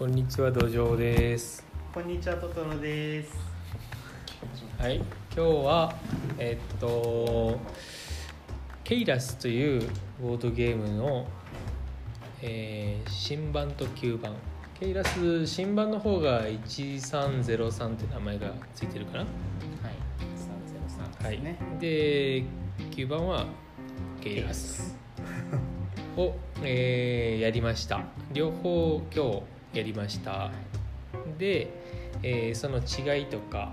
こんにちは土壌です。こんにちはトトロです。はい今日はえっとケイラスというボードゲームの、えー新版と旧版。ケイラス新版の方が1303って名前がついてるかな？はい303はいですね、で旧版はケイラスを、えーやりました。両方今日やりました。で、えーその違いとか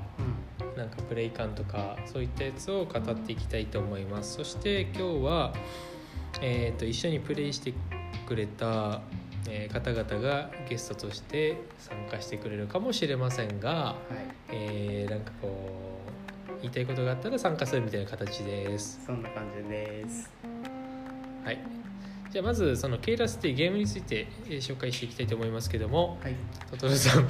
うなんかプレイ感とかそういったやつを語っていきたいと思います。そして今日は、えー、と一緒にプレイしてくれた、えー方々がゲストとして参加してくれるかもしれませんが、んはい。えーなんかこう言いたいことがあったら参加するみたいな形です。そんな感じです。はいじゃあまずそのケイラスっていうゲームについて、えー紹介していきたいと思いますけどもはい。トトロさん。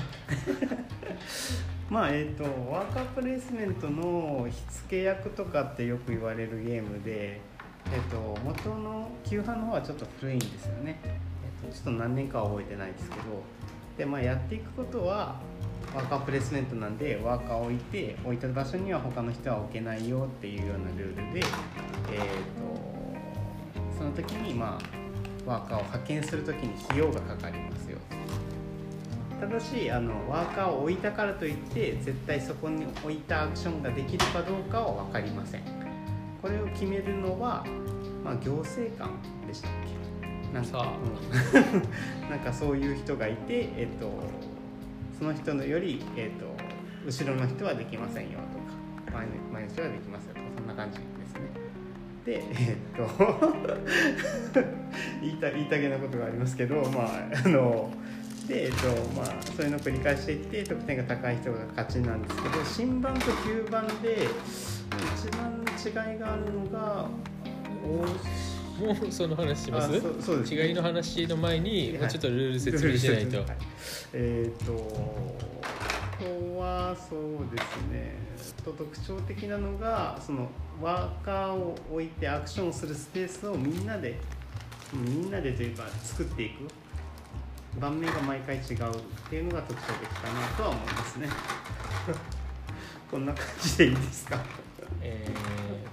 まあえっ、とワーカープレイスメントの火付け役とかってよく言われるゲームでえっ、と元の旧版の方はちょっと古いんですよね、えっとちょっと何年かは覚えてないですけどでまあやっていくことはワーカープレイスメントなんでワーカーを置いて置いた場所には他の人は置けないよっていうようなルールでえっ、とその時にまあワーカーを派遣する時に費用がかかりますよ。ただしあのワーカーを置いたからといって絶対そこに置いたアクションができるかどうかは分かりません。これを決めるのは、まあ、行政官でしたっけ？なんかうん。なんかそういう人がいて、えっと、その人のより、えっと、後ろの人はできませんよとか前の前の人はできますよとかそんな感じえっと。言いた言いたげなことがありますけどまああので、えっとまあ、そういうのを繰り返していって得点が高い人が勝ちなんですけど新版と旧版で一番違いがあるのがもうその話します？あそうそうです。違いの話の前に、ちょっとルール説明しないと、はい。えっ、とここはそうですね。と特徴的なのがそのワーカーを置いてアクションをするスペースをみんなでみんなでというか作っていく。盤面が毎回違うっていうのが特徴的かなとは思いますね。こんな感じでいいですか？え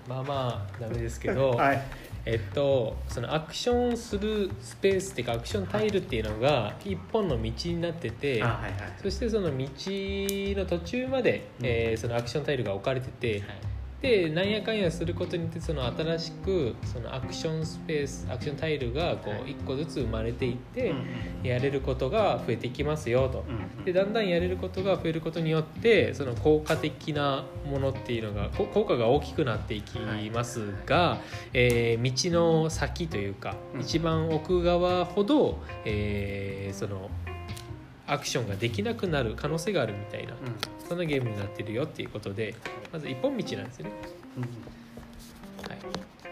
ーまあまあダメですけど、はいえっとそのアクションするスペースっていうかアクションタイルっていうのが一本の道になってて、あはいはい。そしてその道の途中まで、うん。えーそのアクションタイルが置かれてて、でなんやかんやすることによってその新しくそのアクションスペースアクションタイルがこはい。う一個ずつ生まれていって、うんやれることが増えていきますよと。でだんだんやれることが増えることによってその効果的なものっていうのがこ効果が大きくなっていきますが、えー道の先というか、うん。一番奥側ほど、えーそのアクションができなくなる可能性があるみたいな、うん。そんなゲームになってるよっていうことでまず一本道なんですよね。うん。は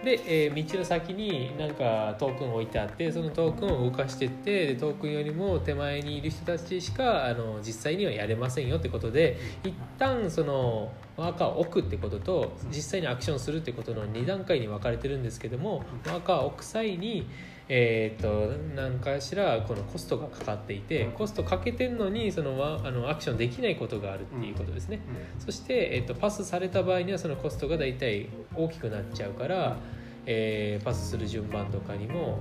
い、で、えー道の先になんかトークン置いてあってそのトークンを動かしていってでトークンよりも手前にいる人たちしかあの実際にはやれませんよってことで一旦そのワーカーを置くってことと実際にアクションするってことの2段階に分かれてるんですけどもワーカーを置く際にえー、と何かしらこのコストがかかっていてコストかけてんのにそのワあのアクションできないことがあるっていうことですね。そして、えっと、パスされた場合にはそのコストが大体大きくなっちゃうから、えーパスする順番とかにも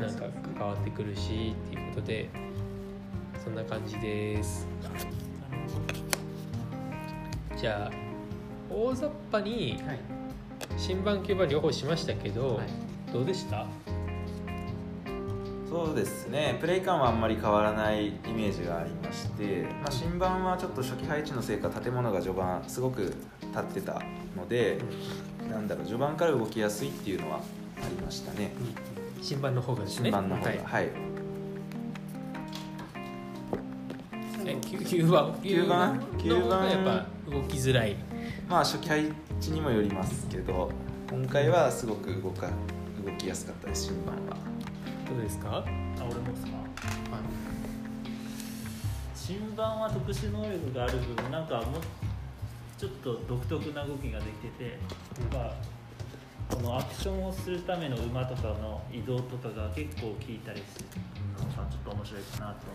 なんか関わってくるしっていうことでそんな感じです。じゃあ大雑把にはい。新版旧版両方しましたけど、はい。どうでした？そうですね。プレイ感はあんまり変わらないイメージがありまして、まあ、新版はちょっと初期配置のせいか建物が序盤すごく立ってたので、なんだろう序盤から動きやすいっていうのはありましたね。新版の方がですね？新版の方がはい。はい、え旧旧版旧版旧版の方がやっぱ動きづらいまあ初期配置にもよりますけど今回はすごく動か動きやすかったです新版は。どうですか？あ俺もですか？新版は特殊能力がある分なんかもうちょっと独特な動きができてて、まあこのアクションをするための馬とかの移動とかが結構効いたりするのがちょっと面白いかなと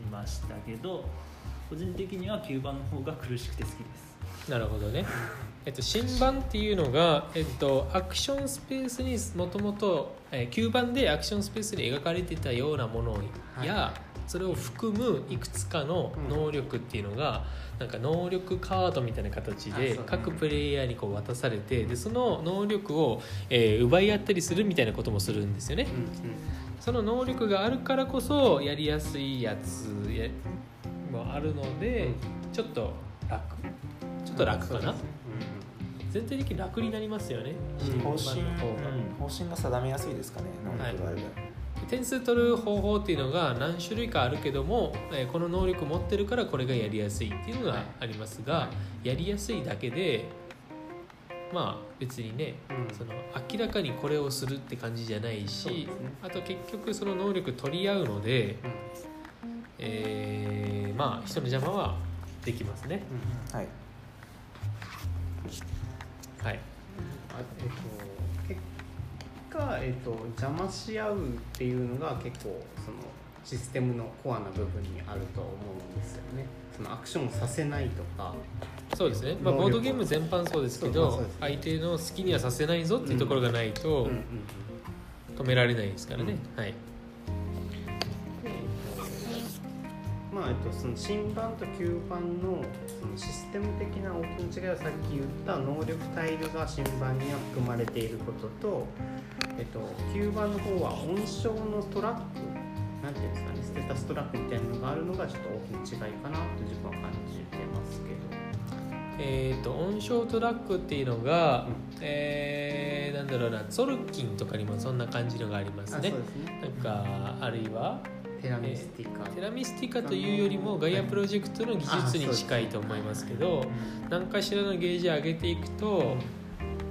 思いましたけど個人的には9番の方が苦しくて好きですなるほどね、えっと、新版っていうのが、えっと、アクションスペースにもともと9番でアクションスペースに描かれてたようなものや、はそれを含むいくつかの能力っていうのが、なんか能力カードみたいな形で各プレイヤーにこう渡されてでその能力を、えー奪い合ったりするみたいなこともするんですよね。その能力があるからこそやりやすいやつやもあるのでちょっと楽ちょっと楽かな、全体的に楽になりますよね、方針、方が方針が定めやすいですかね能力があれば、点数取る方法っていうのが何種類かあるけども、えーこの能力持ってるからこれがやりやすいっていうのがありますが、やりやすいだけでまあ別にねうん。その明らかにこれをするって感じじゃないし、ね。あと結局その能力取り合うので、えーまあ人の邪魔はできますね。はいはい、あえっと結果、えっと、邪魔し合うっていうのが結構そのシステムのコアな部分にあると思うんですよね。そのアクションをさせないとか。そうですね、まあ、ボードゲーム全般そうですけどね相手の好きにはさせないぞっていうところがないとうんうん止められないですからね、はいまあえっと、その新版と旧版のそのシステム的な大きな違いはさっき言った能力タイルが新版には含まれていることと、えっと、旧版の方は恩賞のトラックなんていうんですかねステータストラックみたいなのがあるのがちょっと大きな違いかなと自分は感じてますけど。えー、と恩賞トラックっていうのが、うん。えーなんだろうなツォルキンとかにもそんな感じのがありますね。すね。なんかあるいはテラミスティカ、テラミスティカというよりもガイアプロジェクトの技術に近いと思いますけど何かしらのゲージ上げていくと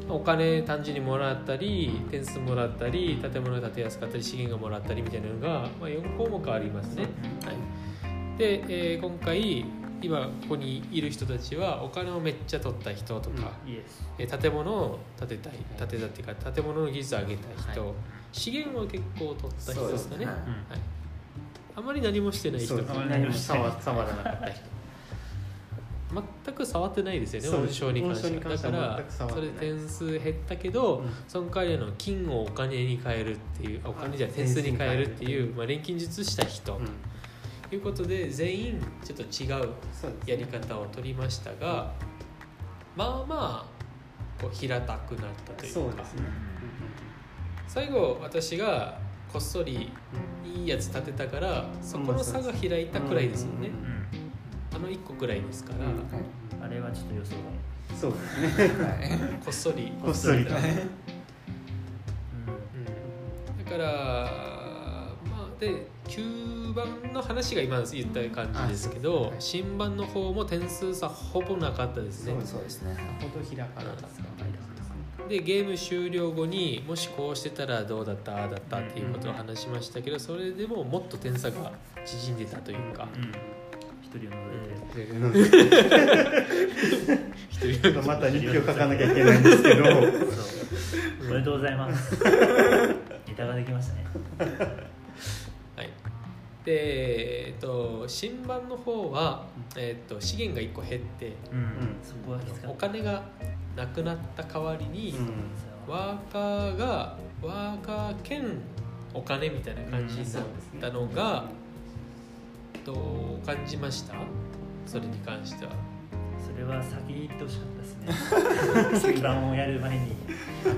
お金単純にもらったり点数もらったり建物建てやすかったり資源がもらったりみたいなのが、まあ、4項目ありますね。はい、で、えー今回今ここにいる人たちはお金をめっちゃ取った人とか、イエスえー建物を建てたい建てたっていうか建物の技術を上げたい人、はい。資源を結構取った人ですかね。はいあまり何もしてない人。何も触触らなかった人。全く触ってないですよね音そうです。章に関しては。だから全く触っそれてない。点数減ったけど、うん。その代わりの金をお金に変えるっていうあお金じゃ点数に変えるっていう、まあ、錬金術した人、うん。ということで全員ちょっと違うやり方を取りましたがまあまあこう平たくなったというか。そうですね。最後私がこっそりいいやつ立てたからそこの差が開いたくらいですよね。うん。あの1個くらいですから、うん。あれはちょっと予想そうですね。はい。こっそりこっそりと外、うん。だからまあで9番の話が今言った感じですけど新版の方も点数差ほぼなかったですね。そうですそうですね。ほど開かなかったでゲーム終了後にもしこうしてたらどうだったああだったっていうことを話しましたけどそれでももっと点差が縮んでたというか。一人を除いて、一人ちょっとまた日記を書かなきゃいけないんですけど。おめでとうございます。ネタができましたね。はい。でえっと新版の方は、えっと資源が1個減ってうん、んそこはお金がなくなった代わりに、うん。ワーカーがワーカー兼お金みたいな感じになったのが、どう感じました？それに関しては。それは先に言ってほしかったですね。9番をやる前に。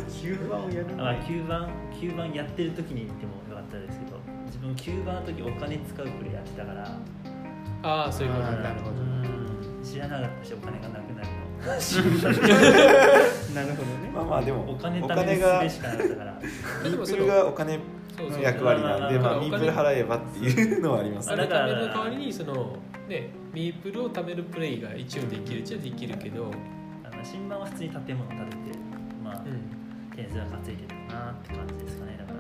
9番をやるあ、まあ、9番9番やってる時に言ってもよかったですけど自分9番の時お金使うプレイやってたから。ああそういうことなるほど。うん。知らなかったしお金がなくなるの なるほどね。まあまあでもお金お金が術しかなかったから。ミープルがお金の役割なんでまあミープル払えばっていうのはあります。あねれ貯める代わりにそのねミープルを貯めるプレイが一応できるっちゃできるけど、あの新版は普通に建物建ててまあ、うん、点数が稼いでるなって感じですかねだから。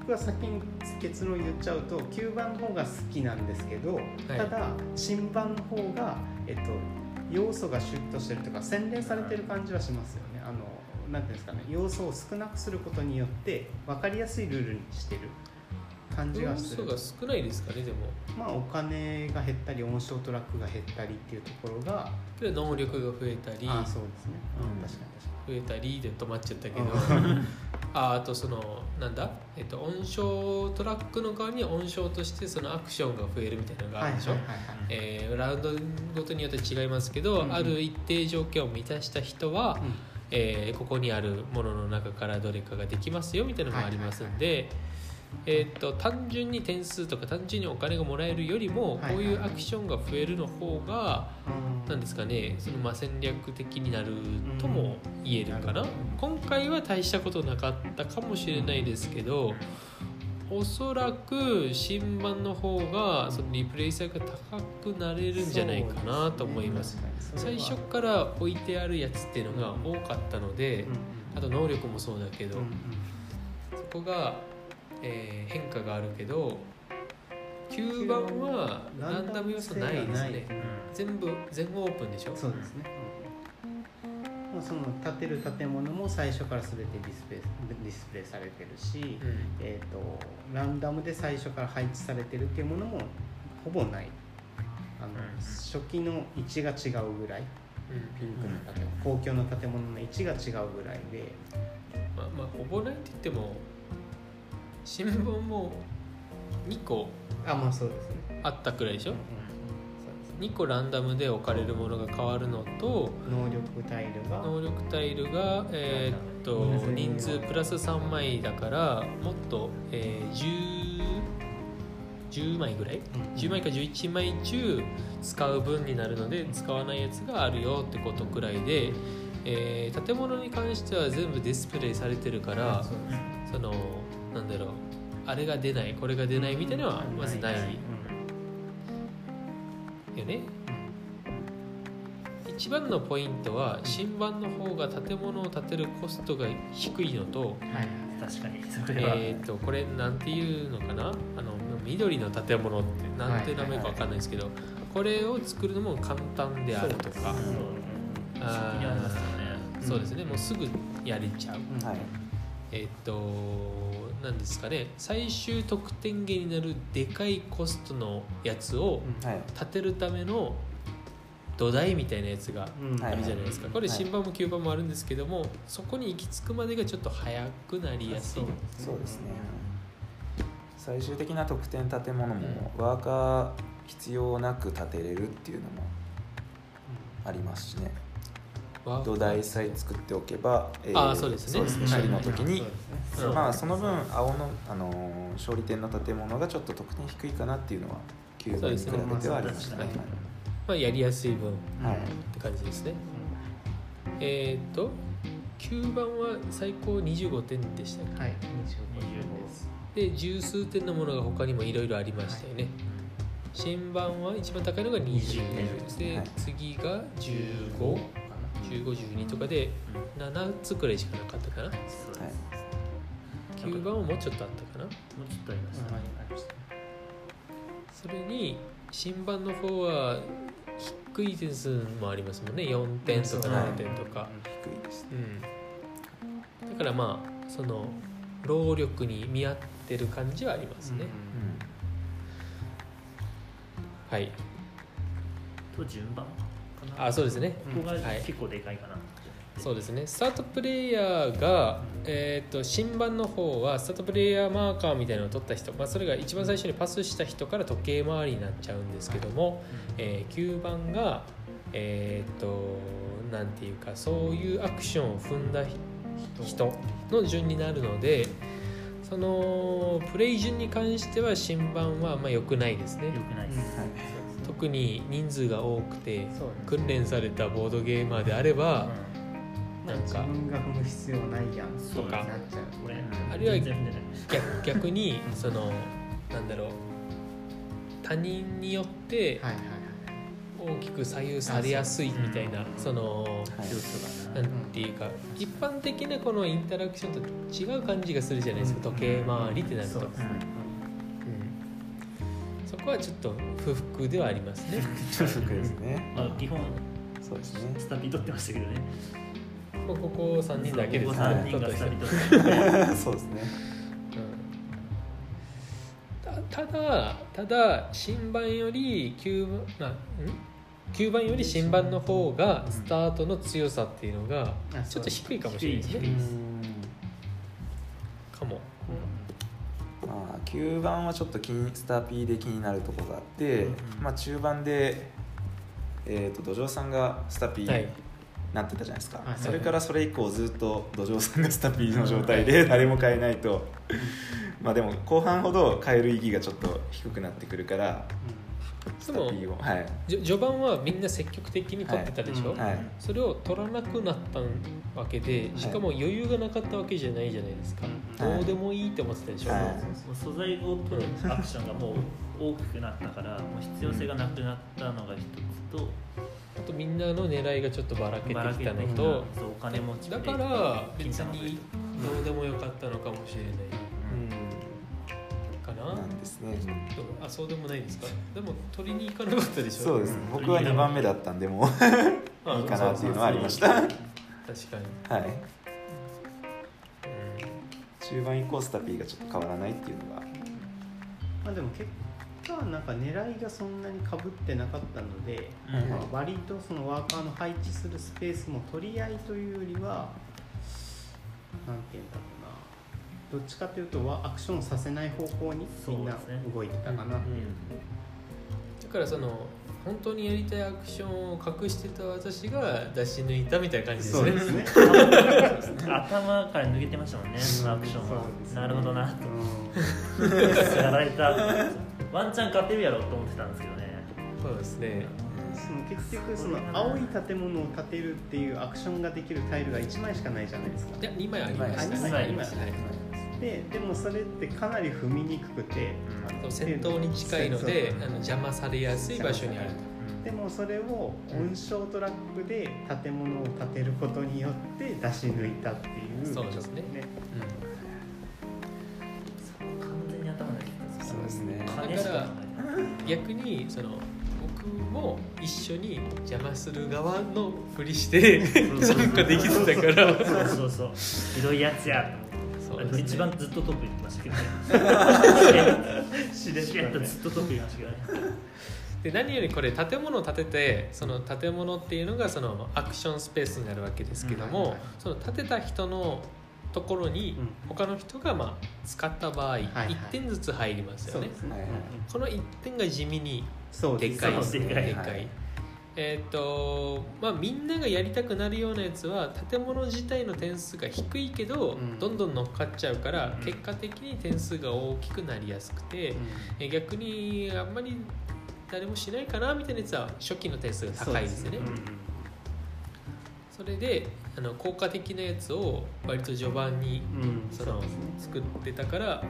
僕は先に結論言っちゃうと9番の方が好きなんですけど、ただ新版の方が、えっと、要素がシュッとしてるとか洗練されてる感じはしますよね。あのなんていうんですかね。要素を少なくすることによって分かりやすいルールにしてる感じが要する。素が少ないですかねでも。まあお金が減ったり音声トラックが減ったりっていうところが能力が増えたり。ああそうですね、うん確かに。増えたりで止まっちゃったけど。うんああとそのなんだ、えっと、音章トラックの側に音章としてそのアクションが増えるみたいなのがあるでしょ、はいはいはいえーラウンドごとによって違いますけど、うんある一定条件を満たした人は、うん。えーここにあるものの中からどれかができますよみたいなのがありますんで、えー、と単純に点数とか単純にお金がもらえるよりもはいこういうアクションが増えるの方がうん。なんですかねそのまあ戦略的になるとも言えるかな、うん今回は大したことなかったかもしれないですけどおそらく新版の方がそのリプレイ性が高くなれるんじゃないかなと思います。最初から置いてあるやつっていうのが多かったので、あと能力もそうだけど、そこが、えー変化があるけど9番はランダム要素ないですね。全部全部オープンでしょ？そうですね、もうその建てる建物も最初から全てディスプレイディスプレイされてるし、うん。えー、とランダムで最初から配置されてるっていうものもほぼない。あの、うん。初期の位置が違うぐらい。ピンクの建物、公共の建物の位置が違うぐらいで。まあまあほぼないって言っても新聞も2個あまあそうですね、あったくらいでしょ？うんそうです2個ランダムで置かれるものが変わるのと能力タイルが。能力タイルが、えーっと人数プラス3枚だからもっと、えー 10, 10枚ぐらい？10枚か11枚中使う分になるので使わないやつがあるよってことくらいで、えー建物に関しては全部ディスプレイされてるからそのなんだろう。あれが出ないこれが出ないみたいなのはまずないよね。一番のポイントは新版の方が建物を建てるコストが低いのと,、確かに。えー、とこれなんていうのかな？あの緑の建物ってなんて名前かわかんないですけど、これを作るのも簡単であるとか。そうですね。もうすぐやれちゃう。えっ、となんですかね。最終得点源になるでかいコストのやつをうん。はい。建てるための土台みたいなやつがあるじゃないですか。これ新版も旧版もあるんですけどもそこに行き着くまでがちょっと早くなりやすい。そう。ですね。最終的な得点建物もワーカー必要なく建てれるっていうのもありますしね。わ土台さえ作っておけば、えあーそうですね。処理の時に、そうですねうん。まあその分青の、あのー勝利点の建物がちょっと得点低いかなっていうのは9番に比べてはありましたね。まあ、やりやすい分っはいて感じですね。えっ、と9番は最高25点でしたっけ？はい。20です。で十数点のものが他にもいろいろありましたよね、新版は一番高いのが20で、はい。次が151512とかで7つくらいしかなかったかな。はい9番はもうちょっとあったかな。もうちょっとありましたね、それに新版の方は低い点数もありますもんね。4点とかはい7点とか、低いですうん、だからまあその労力に見合ってる感じはありますね、はい。と順番？かな。あそうですね。ここがはい。結構でかいかな、そうですね。スタートプレイヤーが、えー、と新版の方はスタートプレイヤーマーカーみたいなのを取った人、まあ、それが一番最初にパスした人から時計回りになっちゃうんですけども、えー9番がえっ、となんていうかそういうアクションを踏んだ人の順になるのでそのプレイ順に関しては新版はまあ良くないですね。よくないです、はい特に人数が多くて訓練されたボードゲーマーであれば、なん自か分が踏む必要ないやん。とか。あるいは逆逆にそのなんだろう。他人によってはいはいはい大きく左右されやすいみたいなそのな。んていうか一般的なこのインタラクションと違う感じがするじゃないですか。時計回りってなると、そこはちょっと不服ではありますね。重複ですね。まあ、基本そうですね。スタピ取ってましたけどね。ここ3人だけですここね3人がスタピ取った人取ってそうですね。ただただ新版より旧版なんん？旧版より新版の方がスタートの強さっていうのがあちょっと低いかもしれないです低ね。うかも。まあ、9番はちょっと気にスターピーで気になるところがあって、まあ、中盤で、えー、と土壌さんがスタピー、はい。なってたじゃないですか、はい。それからそれ以降ずっと土壌さんがスタピーの状態で誰も変えないと。まあでも後半ほど変える意義がちょっと低くなってくるからスタピーをはい、じょ序盤はみんな積極的に取ってたでしょ、はいはい。それを取らなくなったわけでしかも余裕がなかったわけじゃないじゃないですか、はいどうでもいいって思ってたでしょ、はい。もう素材ごとのアクションがもう大きくなったからもう必要性がなくなったのが一つとあとみんなの狙いがちょっとばらけてきたのとお金持ちだから別にどうでもよかったのかもしれない。かな、なんですね。あそうでもないですか？でも取りに行かなかったでしょ？そうですね。僕は2番目だったんでも いいかなっていうのはありました。はい確かに、中盤以降スタピーがちょっと変わらないっていうのが。まあでも結果なんか狙いがそんなにかぶってなかったので、うん。まあ、割とそのワーカーの配置するスペースも取り合いというよりはなんていうんだろう。などっちかというとはアクションさせない方向にみんなそうですね。動いてたかなっていうだからその本当にやりたいアクションを隠してた私が出し抜いたみたいな感じですね。そうですね。頭から抜けてましたもんねそのアクションは。そうですねなるほどなと。うやられた。ワンチャン勝てるやろうと思ってたんですけどね。そうですね。んその結局その青い建物を建てるっていうアクションができるタイルが1枚しかないじゃないですか。いや2枚ありましたあ二枚ありましででもそれってかなり踏みにくくてそう戦闘に近いのであの邪魔されやすい場所にあるでもそれを音章トラックで建物を建てることによって出し抜いたっていう。そうですね。完全に頭抜けてたそうですね。金しか考うん逆にその僕も一緒に邪魔する側のふりしてなん。かできてたから。そうそうそう。ひどいやつやと思ってそうですね。一番ずっとトップ行ってましたけどね。しれっとずっとトップ行きましたけどね。で何よりこれ建物を建ててその建物っていうのがそのアクションスペースになるわけですけども、うんはいはいその建てた人のところにうん。他の人がまあ使った場合、はい1点ずつ入りますよね。はいはい。この1点が地味にでそうです。っかいですね。そうでかいでっかいえーっとまあみんながやりたくなるようなやつは建物自体の点数が低いけど、うん。どんどん乗っかっちゃうから、うん。結果的に点数が大きくなりやすくて、え逆にあんまり誰もしないかなみたいなやつは初期の点数が高いですよね。そうそれであの効果的なやつを割と序盤にうん。その作ってたから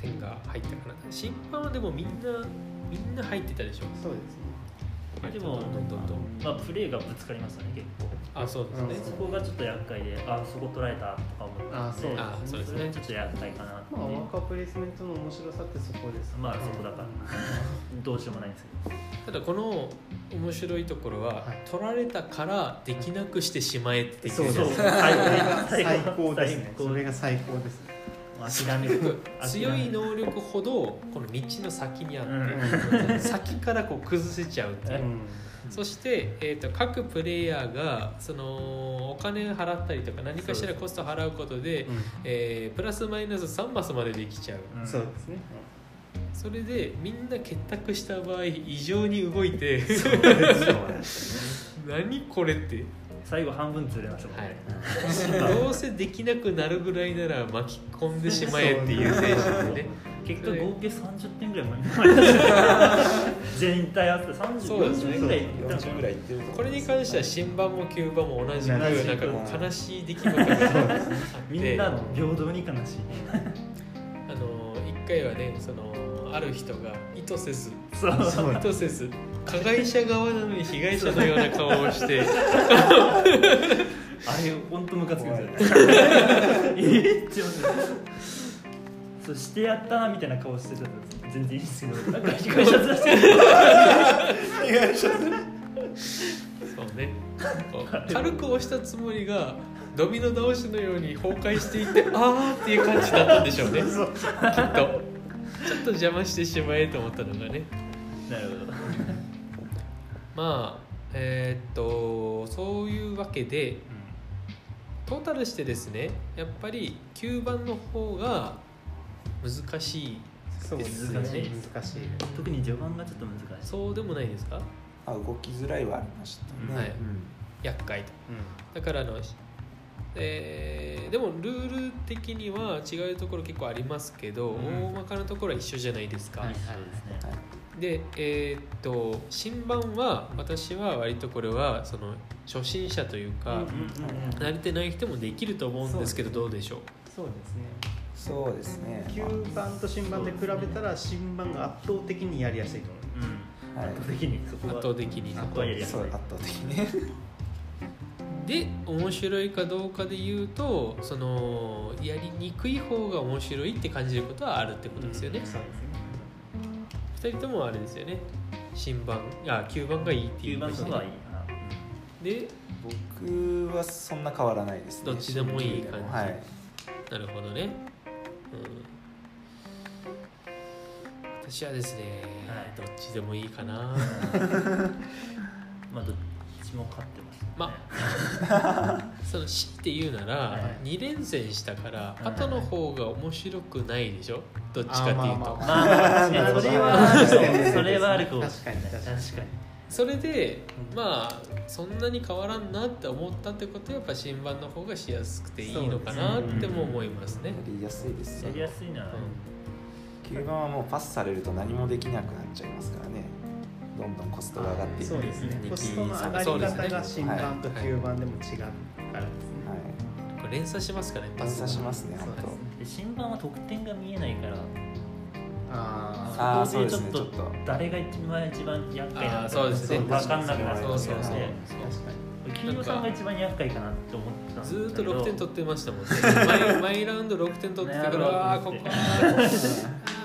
点が入ったかな。審判はでもみんなみんな入ってたでしょ。そうですねでもどんどんどんどん。まあプレーがぶつかりましたね結構。あそうですね、そこがちょっと厄介であそこ取られたとか思ったんであそうですね。ちょっと厄介かなってまあワーカープレイスメントの面白さってそこですまあそこだから。どうしようもないんですけど。ただこの面白いところは、はい。取られたからできなくしてしまえってできるじゃそう。そなういです。か最高です。ねそれが最高です。ね諦める。強い能力ほどこの道の先にあって、うん。先からこう崩せちゃうっていう。うん。そして、えー、と各プレイヤーがそのお金を払ったりとか何かしらコストを払うことで、えープラスマイナス3マスまでできちゃう。うん。そうですね。それでみんな結託した場合異常に動いて。何これって、最後半分釣れましたもんね、はい、どうせできなくなるぐらいなら巻き込んでしまえっていう精神でね。結果合計30点ぐらいまで 全体合わせてそうですね。30点ぐらいいったのか40ぐらいいってるとこれに関しては新版も旧版も同じくなんかこう悲しい。出来事があってみんな平等に悲しいあの一回はねそのある人が意図せずそう。意図せず加害者側なのに被害者のような顔をして あれ本当ムカつくんですよね。えっって思って。そうしてやったなみたいな顔してたら全然いいですけど。なんか被害者面してるそうね。こう軽く押したつもりがドミノ倒しのように崩壊していってあーっていう感じだったんでしょうね。きっとちょっと邪魔してしまえと思ったのがね。なるほど。まあえーっとそういうわけでトータルしてですねやっぱり9番の方が難しいそうですね。難しい。難しい特に序盤がちょっと難しい。そうでもないですか？あ動きづらいはありましたね、はい。うん。厄介と。うだからあの、えーでもルール的には違うところ結構ありますけど、うん。大まかなところは一緒じゃないですか、はいはいでえーっと新版は私は割とこれはその初心者というか、慣れてない人もできると思うんですけどどうでしょう？そうですね。そうですね。旧版と新版で比べたら新版が圧倒的にやりやすいと思う。うん。はい。圧倒的にそこは。圧倒的にそこは。やりやすいそう圧倒的にねで面白いかどうかで言うとそのやりにくい方が面白いって感じることはあるってことですよね、そうですね。2人ともあれですよね。新版あ9番がいいってい9う番の方がいいかな。で僕はそんな変わらないですね。どっちでもいい感じ。はい。なるほどね、うん、私はですね、はい。どっちでもいいかな。まあどっちも勝ってますね。ま その強いて言うなら、はい。2連戦したからい。後の方が面白くないでしょ？どっちかっていうと、あまあまあ。まあまあ確かにそれはあるかもそれはあるかも確かに確かに確かにそれでまあそんなに変わらんなって思ったってことはやっぱ新版の方がしやすくていいのかなっても思いますねやりやすいですやよりやすいな9番はもうパスされると何もできなくなっちゃいますからねどんどんコストが上がっていってそうですね。二コストの上がり方が新版と旧版でも違うからですね。はい。これ連鎖しますからねパス連鎖しますね本そうで新版は得点が見えないからああーそうですねちょっと。誰が一番一番厄介なのかあーそうですね。分かんなくなるかそうそうそう。もしれないあ確かに。黄色さんが一番厄介かなって思ってたんですけど。ずーっと6点取ってましたもんね。毎毎ラウンド6点取ってたからああーここ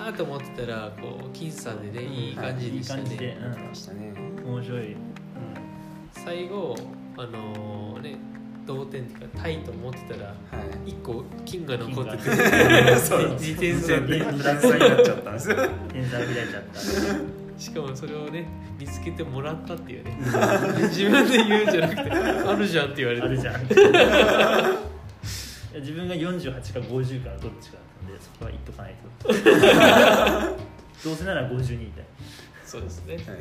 ああと思ってたらこう僅差でねいい感じでしたいい感じでしたね。うん面白い。最後あのね同点っていうかタイと思ってたらはい。1個金が残ってて。金 そう。自転車で。2点差になっちゃったんです。よ点差が開いちゃった。しかもそれをね見つけてもらったっていうね。自分で言うんじゃなくてあるじゃんって言われて。あるじゃん。い や自分が48か50かどっちかそこは言っとかないと。どうせなら52みたいそうですね。はい。で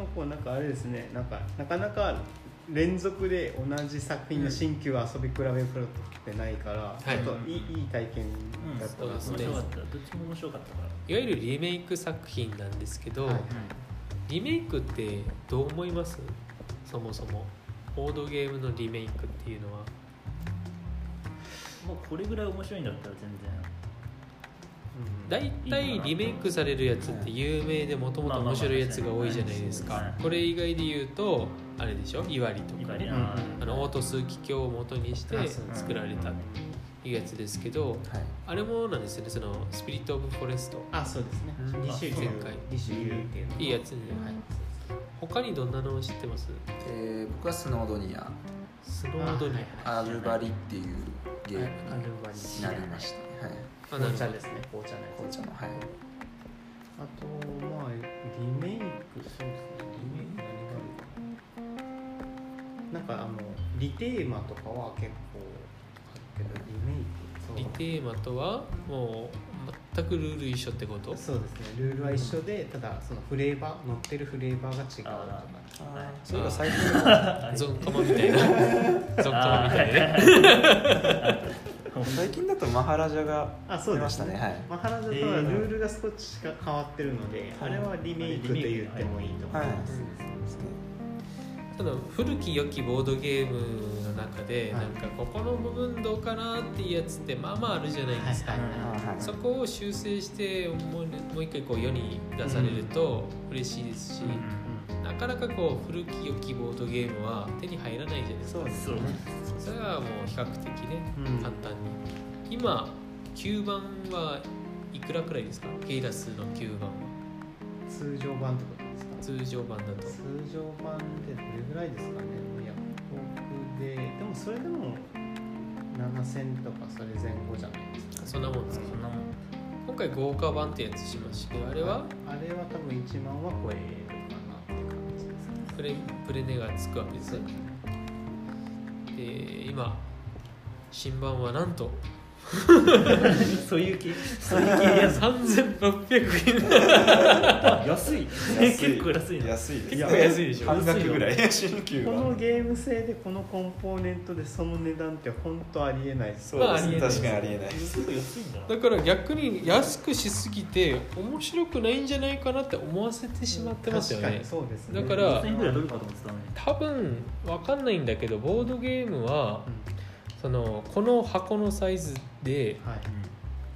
もこうなんかあれですね。なんかなかなか連続で同じ作品の新旧を遊び比べることってないから、い。ちょっといい,、いい体験うんだった。そうですね。面白かったどっちも面白かったから。いわゆるリメイク作品なんですけど、はい。リメイクってどう思います？そもそも。ボードゲームのリメイクっていうのはもうこれぐらい面白いんだったら全大体リメイクされるやつって有名でもともと面白いやつが多いじゃないですか。これ以外で言うとあれでしょ？いわりとか。ね。あのオート数奇鏡を元にして作られたいうやつですけどはい。あれもなんですよねそのスピリット・オブ・フォレスト。あそうですね。前回いいいやつね他にどんなのを知ってますえー僕はスノードニアスノードニアルバリっていうゲームはい。アルバリになりましたね。はい。紅茶ですね。紅茶の紅茶のはい。あとまあリメイクそうですね。リメイク何があるかな。なんかあのリテーマとかは結構あるけどリメイクリテーマとはもう全くルール一緒ってこと？そうですね。ルールは一緒でただそのフレーバー乗ってるフレーバーが違う。とかそういえば最近ゾンカマみたいな。ゾンカマみたいな。ね最近だとマハラジャがあそう出ましたね。はい。マハラジャとはルールが少しか変わってるので、あれはリメイクと言ってもいいと思はい。います、その古き良きボードゲームの中で、はい。なんかここの部分どうかなっていうやつってまあまああるじゃないですか、そこを修正してもうもう一回こう世に出されると嬉しいですし、なかなかこう古き良きボードゲームは手に入らないじゃないですか。そうですそうそれはもう比較的ね、うん。簡単に。今9番はいくらくらいですか？ケイラスの9番は。通常版とか通常版だと。通常版でどれぐらいですかね？ヤフオクででもそれでも7000とかそれ前後じゃないですかそんなもんですか？そんなもん。今回豪華版ってやつしましたけどあれは？あれは多分1万は超えるかなって感じですね。プレプレネがつくわけです。ねで今新版はなんと そういう系そういう系やつ3600円。あ安い。安い。結構安いな。安いです結構安いでしょ。半額ぐらい。新旧このはゲーム性でこのコンポーネントでその値段って本当ありえない。そうです、まあありえない確かにありえない結構安いんだから逆に安くしすぎて面白くないんじゃないかなって思わせてしまってますよね。確かにそうですね。だから5000円ぐらい取るかと思ってたのに多分わかんないんだけどボードゲームはそのこの箱のサイズではい。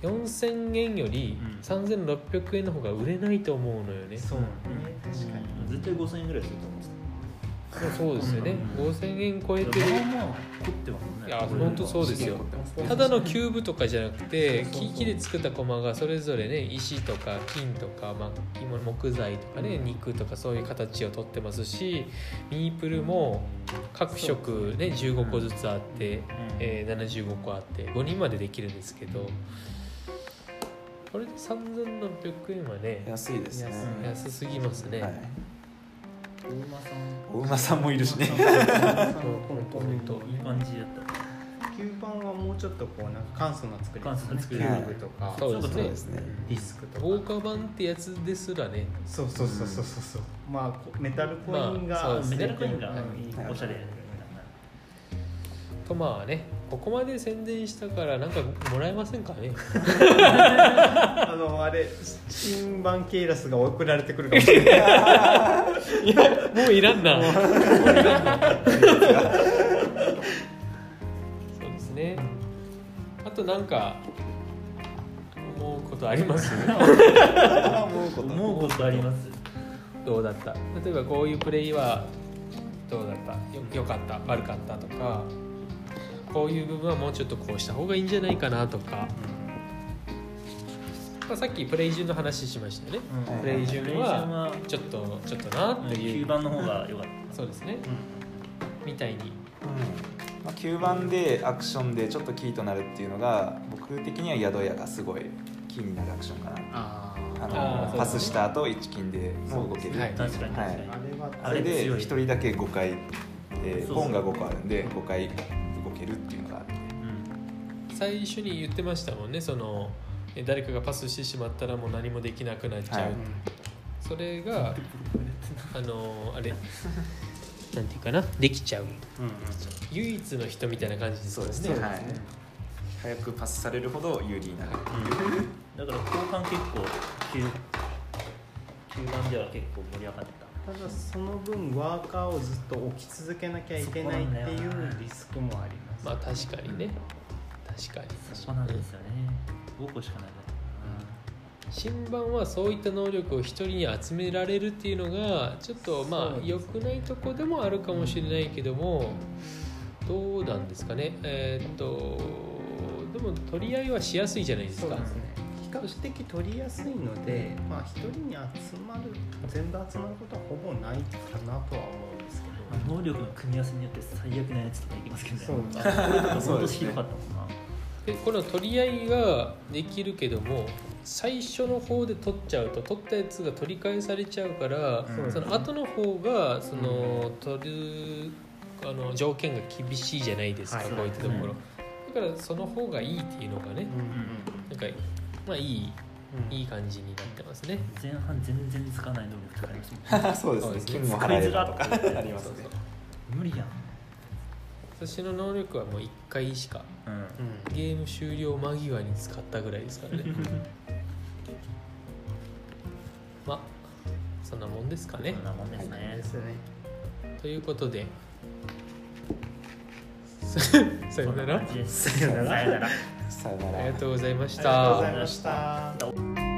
4000円よりうん。3600円の方が売れないと思うのよね、そうね。確かに。絶対5000円ぐらいすると思ってそうですよね、うん。5000円超えてる。たまあまあ凝ってますもんね。いや本当そうですよ。ただのキューブとかじゃなくて木で作った駒がそれぞれね石とか金とか、まあ、今木材とかね肉とかそういう形をとってますしミープルも各色ね15個ずつあって、えー75個あって5人までできるんですけどこれで3600円はね安いですね。安安すぎますね、はいお馬さんもいるしね。コンポーネントいい感じだった吸盤はもうちょっとこうなんか簡素な作り。簡素な作り。キューブとか。そうですねそうですね。ディスクとか。豪華版ってやつですらね。そうそうそうそうそうそう。まあこメタルコインが、まあメダルコインがおしゃれとまあねここまで宣伝したからなんかもらえませんかね。あのあれ新版ケイラスが送られてくるかも。しれないいやもういらんな。そうですね。あとなんか思うことあります？思うこと思うことあります。どうだった？例えばこういうプレイはどうだった？よよかった？悪かったとかこういう部分はもうちょっとこうした方がいいんじゃないかなとか、まあ、さっきプレイ順の話しましたよね。うん。プレイ順ははちょっとちょっとなっていう。9番の方が良かっそうですね。みたいに。うん。まあ、9番でアクションでちょっとキーとなるっていうのが僕的には宿屋がすごいキーになるアクションかな。ああのパスした後1金でもう動ける、はい。た確かに確かに、はい。あれはあれで強い1人だけ5回、えーポンが5個あるんで5回動けるっていうのがあってうん。最初に言ってましたもんねそのえ誰かがパスしてしまったらもう何もできなくなっちゃう、はい。それがあのあれなんていうかなできちゃう。うんうん。唯一の人みたいな感じですよね。そうですね。はい。早くパスされるほど有利になる。だから後半結構 9, 9番では結構盛り上がってたただその分ワーカーをずっと置き続けなきゃいけないっていうリスクもあります。まあ確かにね。確かに。そこなんですよね。5個しかないか新版はそういった能力を一人に集められるっていうのがちょっとまあ良くないとこでもあるかもしれないけどもどうなんですかねえーっとでも取り合いはしやすいじゃないですか。そうですね比較的取りやすいのでまあ一人に集まる全部集まることはほぼないかなとは思うんですけど。な能力の組み合わせによって最悪なやつとかいきますけどね。そう。あこれとか本当そうですね広かったもんな。でこの取り合いができるけども最初の方で取っちゃうと取ったやつが取り返されちゃうから、うん。その後の方がその取るあの条件が厳しいじゃないですか、はい。こういったところ、だからその方がいいっていうのがね、なんかまあいいいい感じになってますね。前半全然つかない能力とかあります もんね。そうですね。金を払えばとか。ありますね。無理やん。私の能力はもう1回しかうん。うんゲーム終了間際に使ったぐらいですからね。まあそんなもんですかね。そんなもんですね。ですねということで。さようなら。さよならさよなら。ありがとうございましありがとうございたました